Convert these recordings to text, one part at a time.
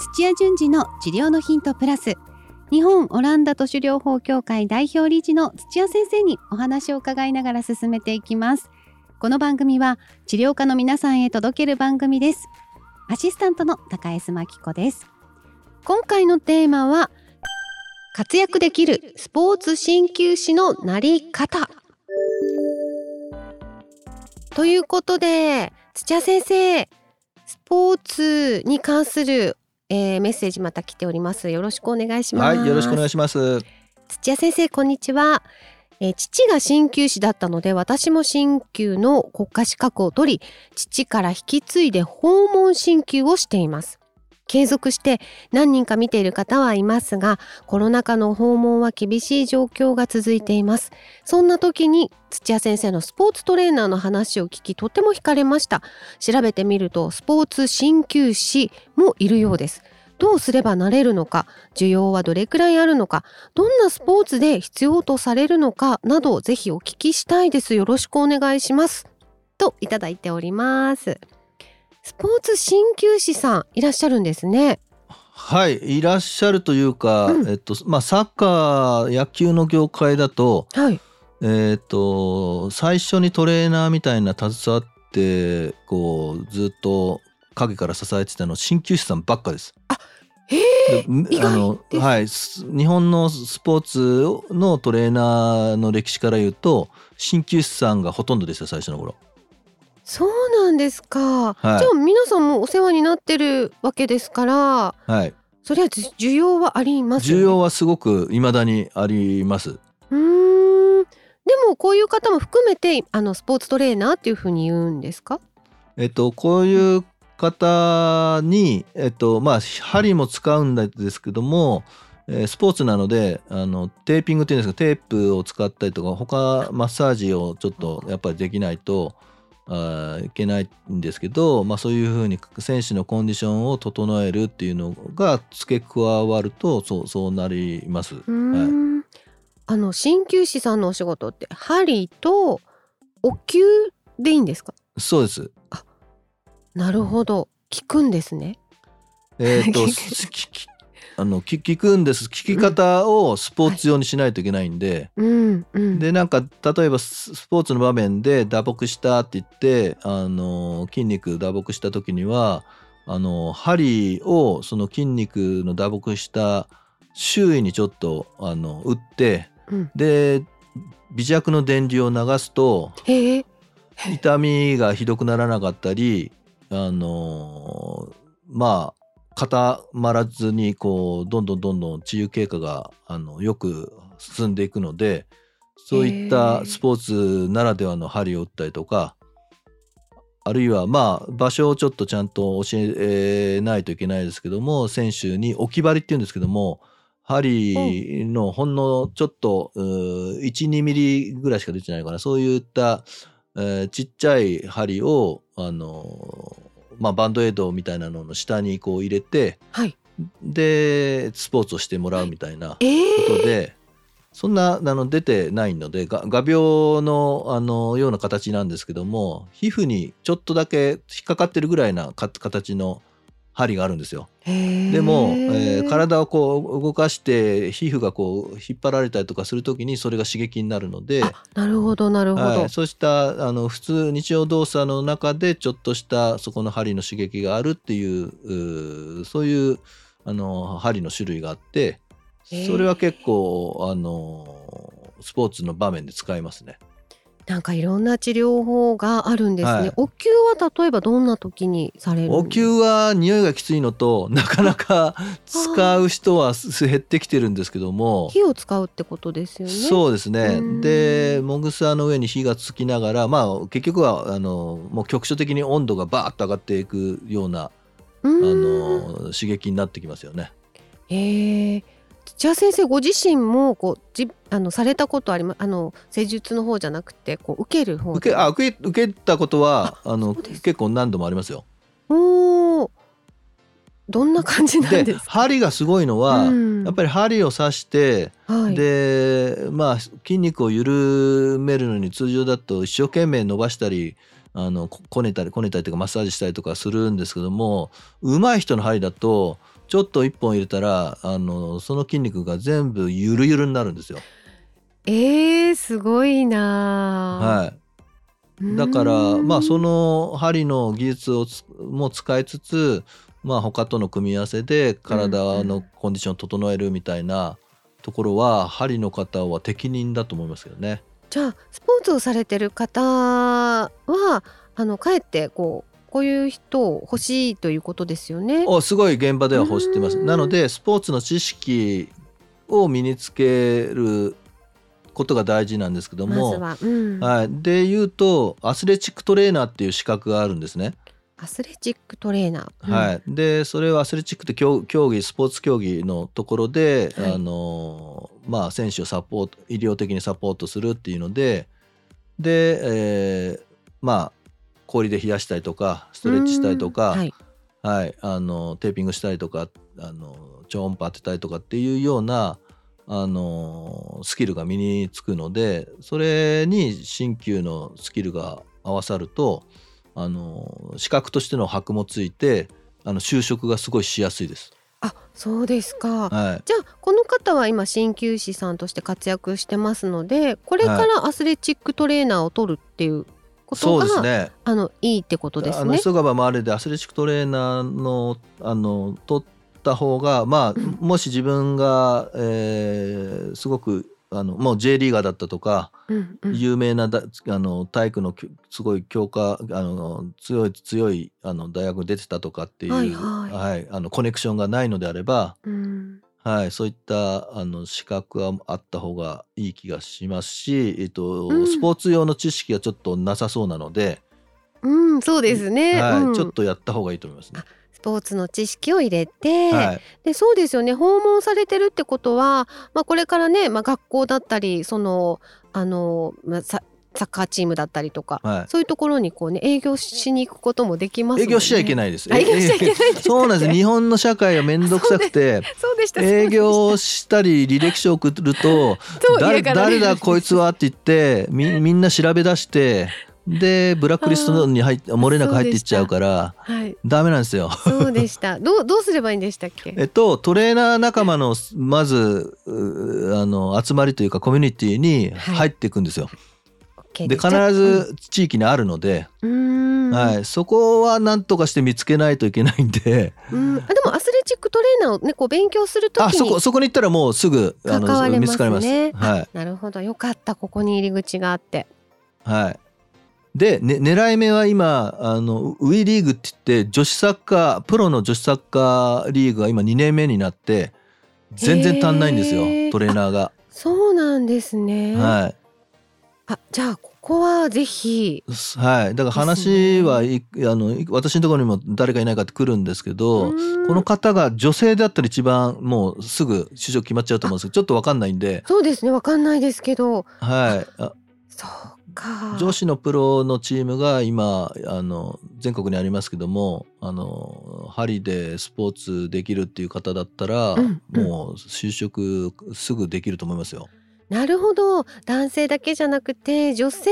土屋順次の治療のヒントプラス。日本オランダ都市療法協会代表理事の土屋先生にお話を伺いながら進めていきます。この番組は治療家の皆さんへ届ける番組です。アシスタントの高江真紀子です。今回のテーマは活躍できるスポーツ鍼灸師のなり方。ということで土屋先生スポーツに関する、えー、メッセージまた来ております。よろしくお願いします。はいよろしくお願いします。土屋先生こんにちは、えー、父が鍼灸師だったので私も鍼灸の国家資格を取り父から引き継いで訪問鍼灸をしています継続して何人か見ている方はいますがコロナ禍の訪問は厳しい状況が続いています。そんな時に土屋先生のスポーツトレーナーの話を聞きとても惹かれました。調べてみるとスポーツ鍼灸師もいるようです。どうすればなれるのか需要はどれくらいあるのかどんなスポーツで必要とされるのかなどぜひお聞きしたいです。よろしくお願いします。といただいております。スポーツ鍼灸師さんいらっしゃるんですね。はいいらっしゃるというか、うん、えっとまあ、サッカー野球の業界だと,、はいえっと最初にトレーナーみたいな携わってこうずっと影から支えてたの鍼灸師さんばっかです。ああのはい、日本のスポーツのトレーナーの歴史から言うと鍼灸師さんがほとんどですよ最初の頃。そうなんですか、はい、じゃあ皆さんもお世話になってるわけですから、はい、それは需要はあります、ね、需要はすごく未だにあります。うん。でもこういう方も含めてあのスポーツトレーナーっていうふうに言うんですか？えっとこういう方にえっとまあ針も使うんですけどもスポーツなのであのテーピングっていうんですか？テープを使ったりとか他マッサージをちょっとやっぱりできないとあいけないんですけど、まあ、そういうふうに選手のコンディションを整えるっていうのが付け加わるとそうそうなります。はい、あの鍼灸師さんのお仕事って針とお灸でいいんですか？そうです。あなるほど。効くんですね。えっ、とあの聞くんです。聞き方をスポーツ用にしないといけないんで、うん。うん、でなんか例えばスポーツの場面で打撲したって言ってあの筋肉打撲した時にはあの針をその筋肉の打撲した周囲にちょっとあの打って、うん、で微弱の電流を流すと痛みがひどくならなかったりあのまあ固まらずにこうどんどんどんどん治癒経過があのよく進んでいくのでそういったスポーツならではの針を打ったりとかあるいはまあ場所をちょっとちゃんと教えないといけないですけども選手に置き針っていうんですけども針のほんのちょっと12ミリぐらいしか出てないかな。そういった、えー、ちっちゃい針をあのまあ、バンドエイドみたいなのの下にこう入れて、はい、でスポーツをしてもらうみたいなことで、えー、そんなあの出てないので画鋲のあのような形なんですけども皮膚にちょっとだけ引っかかってるぐらいな形の針があるんですよ。でも、えー、体をこう動かして皮膚がこう引っ張られたりとかする時にそれが刺激になるのでなるほどなるほど、はい、そうしたあの普通日常動作の中でちょっとしたそこの針の刺激があるっていうそういうあの針の種類があってそれは結構あのスポーツの場面で使いますね。なんかいろんな治療法があるんですね、はい、お灸は例えばどんな時にされるお灸は匂いがきついのと なかなか使う人は減ってきてるんですけども。火を使うってことですよね。そうですね。でもぐさの上に火がつきながらまあ結局はあのもう局所的に温度がバーッと上がっていくようなあの刺激になってきますよね。へえ土屋先生ご自身もこうじあのされたことありますあの施術の方じゃなくてこう受ける方受けあ受け受けたことはあの結構何度もありますよ。おおどんな感じなんですか？針がすごいのは、うん、やっぱり針を刺して、はい、でまあ筋肉を緩めるのに通常だと一生懸命伸ばしたりあのこねたりこねたりとかマッサージしたりとかするんですけども上手い人の針だとちょっと一本入れたらあのその筋肉が全部ゆるゆるになるんですよ。えー、すごいなはい、だからまあそのの針の技術をつも使いつつまあ他との組み合わせで体のコンディションを整えるみたいなところは針の方は適任だと思いますけどね。じゃあスポーツをされてる方はあのかえってこうこういう人を欲しいということですよね。おすごい現場では欲してます。うん。なのでスポーツの知識を身につけることが大事なんですけどまずも、は、うん。はい、で言うとアスレチックトレーナーっていう資格があるんですね。アスレチックトレーナー。うん。はい、でそれはアスレチックって競競技スポーツ競技のところで、はい。あのまあ、選手をサポート医療的にサポートするっていうので。で、えーまあ氷で冷やしたりとかストレッチしたりとか、うんはい、はい、あのテーピングしたりとかあの超音波当てたりとかっていうようなあのスキルが身につくのでそれに鍼灸のスキルが合わさるとあの資格としての箔もついてあの就職がすごいしやすいです。あそうですか。はい、じゃあこの方は今鍼灸師さんとして活躍してますのでこれからアスレチックトレーナーを取るっていうことそうが、ですね。あのいいってことですあのね。急がば回れでアスレチックトレーナーのあの取った方がまあもし自分が、えーすごくあのもう J リーガーだったとか、うんうん有名なだあの体育のすごい強化あの強い強いあの大学に出てたとかっていう、はいはいあのコネクションがないのであれば、うんはい、そういったあの資格はあった方がいい気がしますし、えっとうん。スポーツ用の知識がちょっとなさそうなので、うん、そうですね、はいうん。ちょっとやった方がいいと思いますね。スポーツの知識を入れて、はい。でそうですよね。訪問されてるってことは、まあ、これからね、まあ、学校だったりそのあの、まあ、ササッカーチームだったりとか、はいそういうところにこうね営業しに行くこともできますね。営業しちゃいけい。ないです。あ営業しちゃいけないそうなんです。日本の社会がめんどくさくて。営業したり履歴書送ると、誰誰だこいつはって言ってみみんな調べ出してでブラックリストに入って漏れなく入っていっちゃうからはい。ダメなんですよ。そうでした。どう どうすればいいんでしたっけ？えっとトレーナー仲間のまずうあの集まりというかコミュニティに入っていくんですよ。OK で必ず地域にあるので、うーん。はい、そこは何とかして見つけないといけないんでうん。あでもアスレチックトレーナーをねこう勉強するときあそこにそこに行ったらもうすぐあ関われますね。見つかります。はいなるほどよかったここに入り口があって。はい。で、ね、狙い目は今あのウィリーグって言って女子サッカープロの女子サッカーリーグが今2年目になって全然足んないんですよトレーナーが。そうなんですね。はあじゃあここはぜひ。い、はい、だから話はいあの私のところにも誰かいないかって来るんですけど、うんこの方が女性だったら一番もうすぐ就職決まっちゃうと思うんですけどちょっと分かんないんで、そうですねわかんないですけど。はい、あそうか。女子のプロのチームが今あの全国にありますけどもあの針でスポーツできるっていう方だったら、うんうんもう就職すぐできると思いますよ。なるほど男性だけじゃなくて女性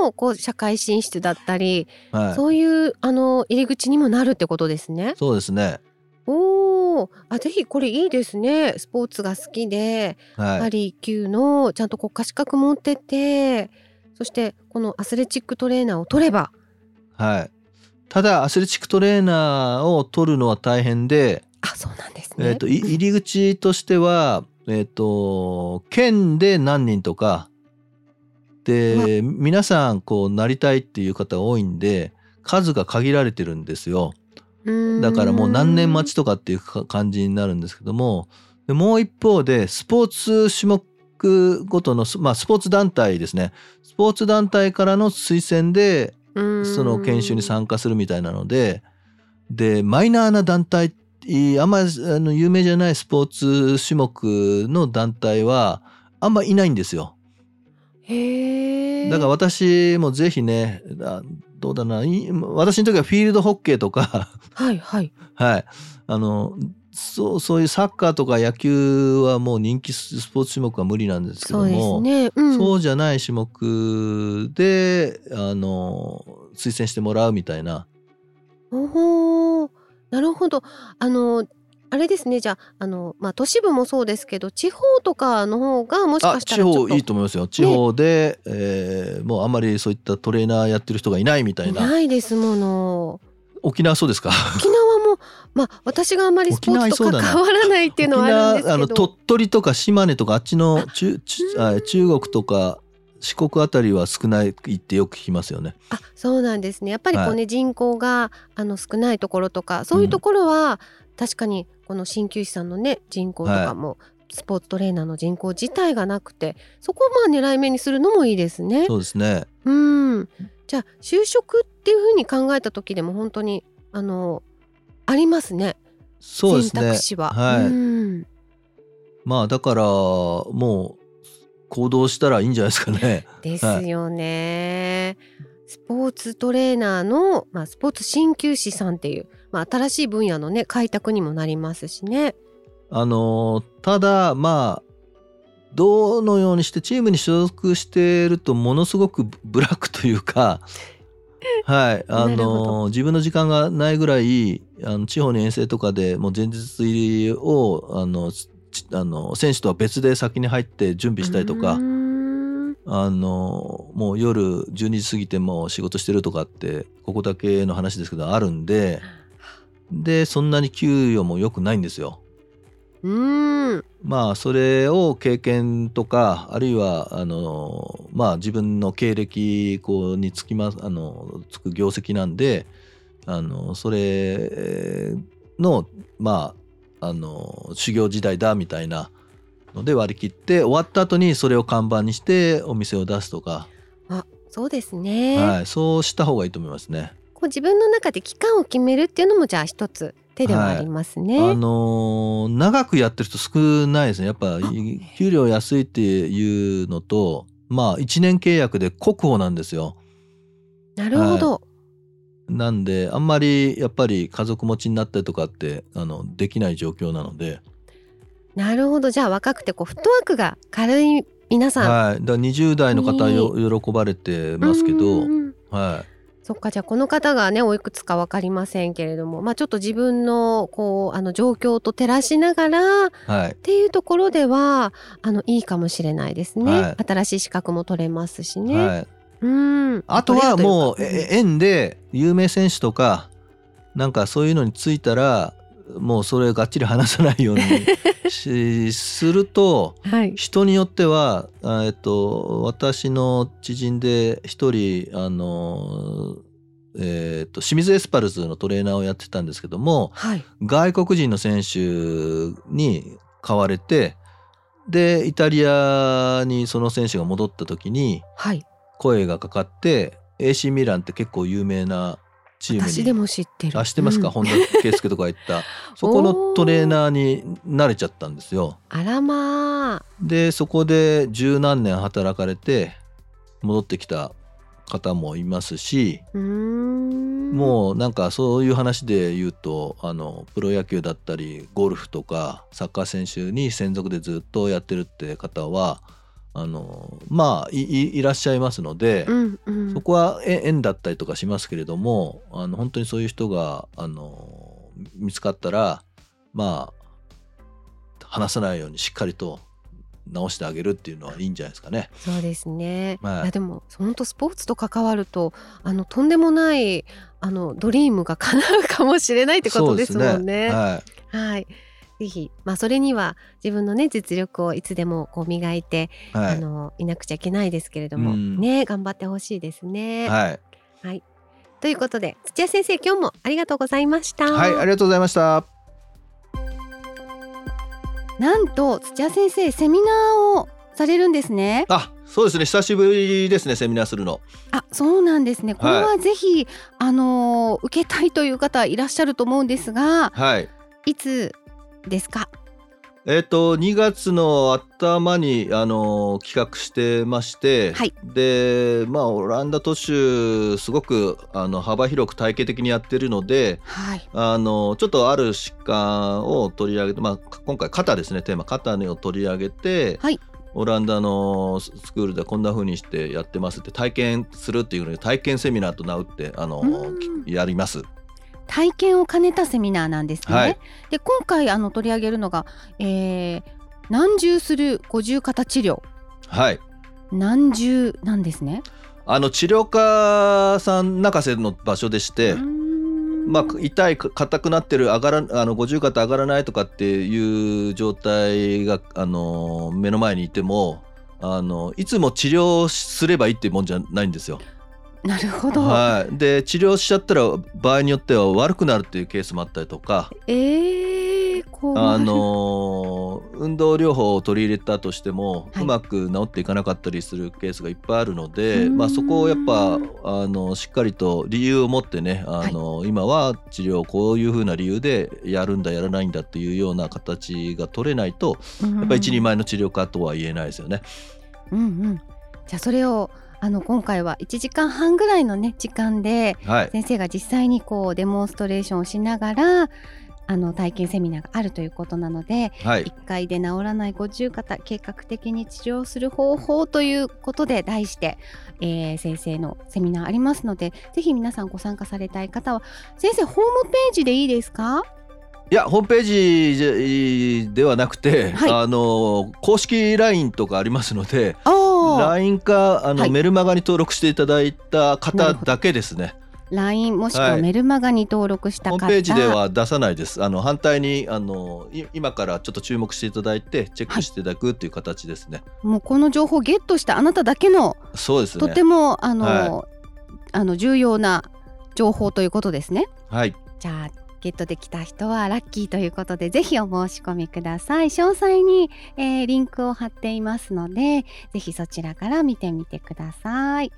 のこう社会進出だったり、はい、そういうあの入り口にもなるってことですね。そうですね。おお、あぜひこれいいですね。スポーツが好きで、はい、ハリー級のちゃんと国家資格持ってて、そしてこのアスレチックトレーナーを取れば、はい。ただアスレチックトレーナーを取るのは大変で、あそうなんですね。えっ、とい 入り口としてはえっ、と県で何人とかで皆さんこうなりたいっていう方が多いんで数が限られてるんですよ。だからもう何年待ちとかっていうか感じになるんですけどもでもう一方でスポーツ種目ごとの、まあ、スポーツ団体ですね。スポーツ団体からの推薦でその研修に参加するみたいなのででマイナーな団体あんまりあの有名じゃないスポーツ種目の団体はあんまいないんですよ。へえ。だから私もぜひねあどうだない私の時はフィールドホッケーとかはいはい。はい。あの、そう、そういうサッカーとか野球はもう人気スポーツ種目は無理なんですけそうですども、ね。うん。そうじゃない種目で、あの、推薦してもらうみたいな。おお、なるほど。あのあれですね。じゃああの、まあ、都市部もそうですけど地方とかの方がもしあかしたら地方いいと思いますよ。地方で、えーもうあんまりそういったトレーナーやってる人がいないみたいいなないですもの。沖縄そうですか？沖縄もまあ私があんまりスポーツと関わらないっていうのはあるんですけど。沖縄あの鳥取とか島根とかあっちの中中あ中国とか四国あたりは少ないってよく聞きますよね。あそうなんですねやっぱりこうね、は人口があの少ないところとかそういうところは、確かにこの鍼灸師さんのね人口とかも、スポーツトレーナーの人口自体がなくてそこをまあ狙い目にするのもいいですね。そうですね。うんじゃあ就職っていうふうに考えた時でも本当にあのありますね選そうですね択。肢は。はいうんまあだからもう行動したらいいんじゃないですかね。ですよね。スポーツトレーナーの、まあ、スポーツ鍼灸師さんっていう、まあ、新しい分野のね開拓にもなりますしね。あのただまあどのようにしてチームに所属しているとものすごくブラックというか。はい、あの自分の時間がないぐらいあの地方の遠征とかでもう前日入りをあのちあの選手とは別で先に入って準備したりとかあのもう夜12時過ぎても仕事してるとかってここだけの話ですけどあるんででそんなに給与も良くないんですよ。うーんまあそれを経験とかあるいはあのまあ自分の経歴こうにつきますあのつく業績なんであのそれのまああの修行時代だみたいなので割り切って終わった後にそれを看板にしてお店を出すとか、そうですね、はい、そうした方がいいと思いますね。こう自分の中で期間を決めるっていうのもじゃあ一つ手ではありますね。あのー長くやってる人少ないですね。やっぱ給料安いっていうのと、まあ1年契約で国保なんですよ。なるほど、なんであんまりやっぱり家族持ちになったりとかってあのできない状況なので、なるほど。じゃあ若くてこうフットワークが軽い皆さん。はい。だから20代の方よ喜ばれてますけど、うんうんうん。はそっか。じゃあこの方がねおいくつか分かりませんけれどもまあちょっと自分のこうあの状況と照らしながらっい。はいていうところではあのいいかもしれないですね、はい。新しい資格も取れますしね、はい。うん。あとはもう縁で有名選手とかなんかそういうのについたらもうそれがっちり話さないように しすると人によってはあえっと私の知人で一人あのえっと清水エスパルスのトレーナーをやってたんですけどもはい。外国人の選手に買われてでイタリアにその選手が戻った時にはい声がかかって AC ミランって結構有名なチームに。私でも知ってる。あ知ってますか、うん。本田圭佑とか言った。そこのトレーナーになれちゃったんですよ。あらまあ。でそこで十何年働かれて戻ってきた方もいますし、もうなんかそういう話で言うとあのプロ野球だったりゴルフとかサッカー選手に専属でずっとやってるって方はあのまあいらっしゃいますので、うんうんそこはえ縁だったりとかしますけれどもあの本当にそういう人があの見つかったらまあ話さないようにしっかりと直してあげるっていうのはいいんじゃないですかね。そうですね。はいいやでも本当スポーツと関わるとあのとんでもないあのドリームが叶うかもしれないってことですもんね。はいはい。ぜひまあそれには自分のね実力をいつでもこう磨いて、はいあのいなくちゃいけないですけれども、うんね頑張ってほしいですね。はい、ということで土屋先生今日もありがとうございました。はい、ありがとうございました。なんと土屋先生セミナーをされるんですね。あ、そうですね。久しぶりですね。セミナーするの。あ、そうなんですね。これはぜひ、あのー受けたいという方いらっしゃると思うんですが、はい。いつですか？えっ、と2月の頭にあの企画してまして、はいでまあオランダ都市すごくあの幅広く体系的にやってるのではい。あのちょっとある疾患を取り上げて、まあ、今回肩ですねテーマ肩を取り上げて、はいオランダのスクールでこんな風にしてやってますって体験するっていうので体験セミナーと名打ってあのやります。体験を兼ねたセミナーなんですね。はいで今回あの取り上げるのが、えー、難重する五十肩治療はい難重なんですね。あの治療家さん泣かせの場所でして、まあ、痛い硬くなってる上がらあの五十肩上がらないとかっていう状態があの目の前にいてもあのいつも治療すればいいっていうもんじゃないんですよ。なるほど。はい、で治療しちゃったら場合によっては悪くなるっていうケースもあったりとか、えー、あの運動療法を取り入れたとしても、はい。うまく治っていかなかったりするケースがいっぱいあるのうで、まあ、そこをやっぱあのしっかりと理由を持ってねあの、今は治療をこういうふうな理由でやるんだやらないんだっていうような形が取れないとややっぱり一人前の治療家とは言えないですよね。うんうん。じゃあそれをあの今回は1時間半ぐらいのね時間ではい、先生が実際にこうデモンストレーションをしながらあの体験セミナーがあるということなのではい。1回で治らない五十肩計画的に治療する方法ということで題して、えー先生のセミナーありますのでぜひ皆さんご参加されたい方は先生ホームページでいいですか？いやホームページではなくて、はいあの公式 LINE とかありますので LINE かあの、はいメルマガに登録していただいたな方だけですね。LINE もしくははいメルマガに登録した方、ホームページでは出さないです。あの反対にあのい今からちょっと注目していただいてチェックしていただくっていう形ですね。もうこの情報をゲットしたあなただけのそうですね。とてもあの、はあの重要な情報ということですね。はいじゃあゲットできた人はラッキーということでぜひお申し込みください。詳細に、えーリンクを貼っていますのでぜひそちらから見てみてください。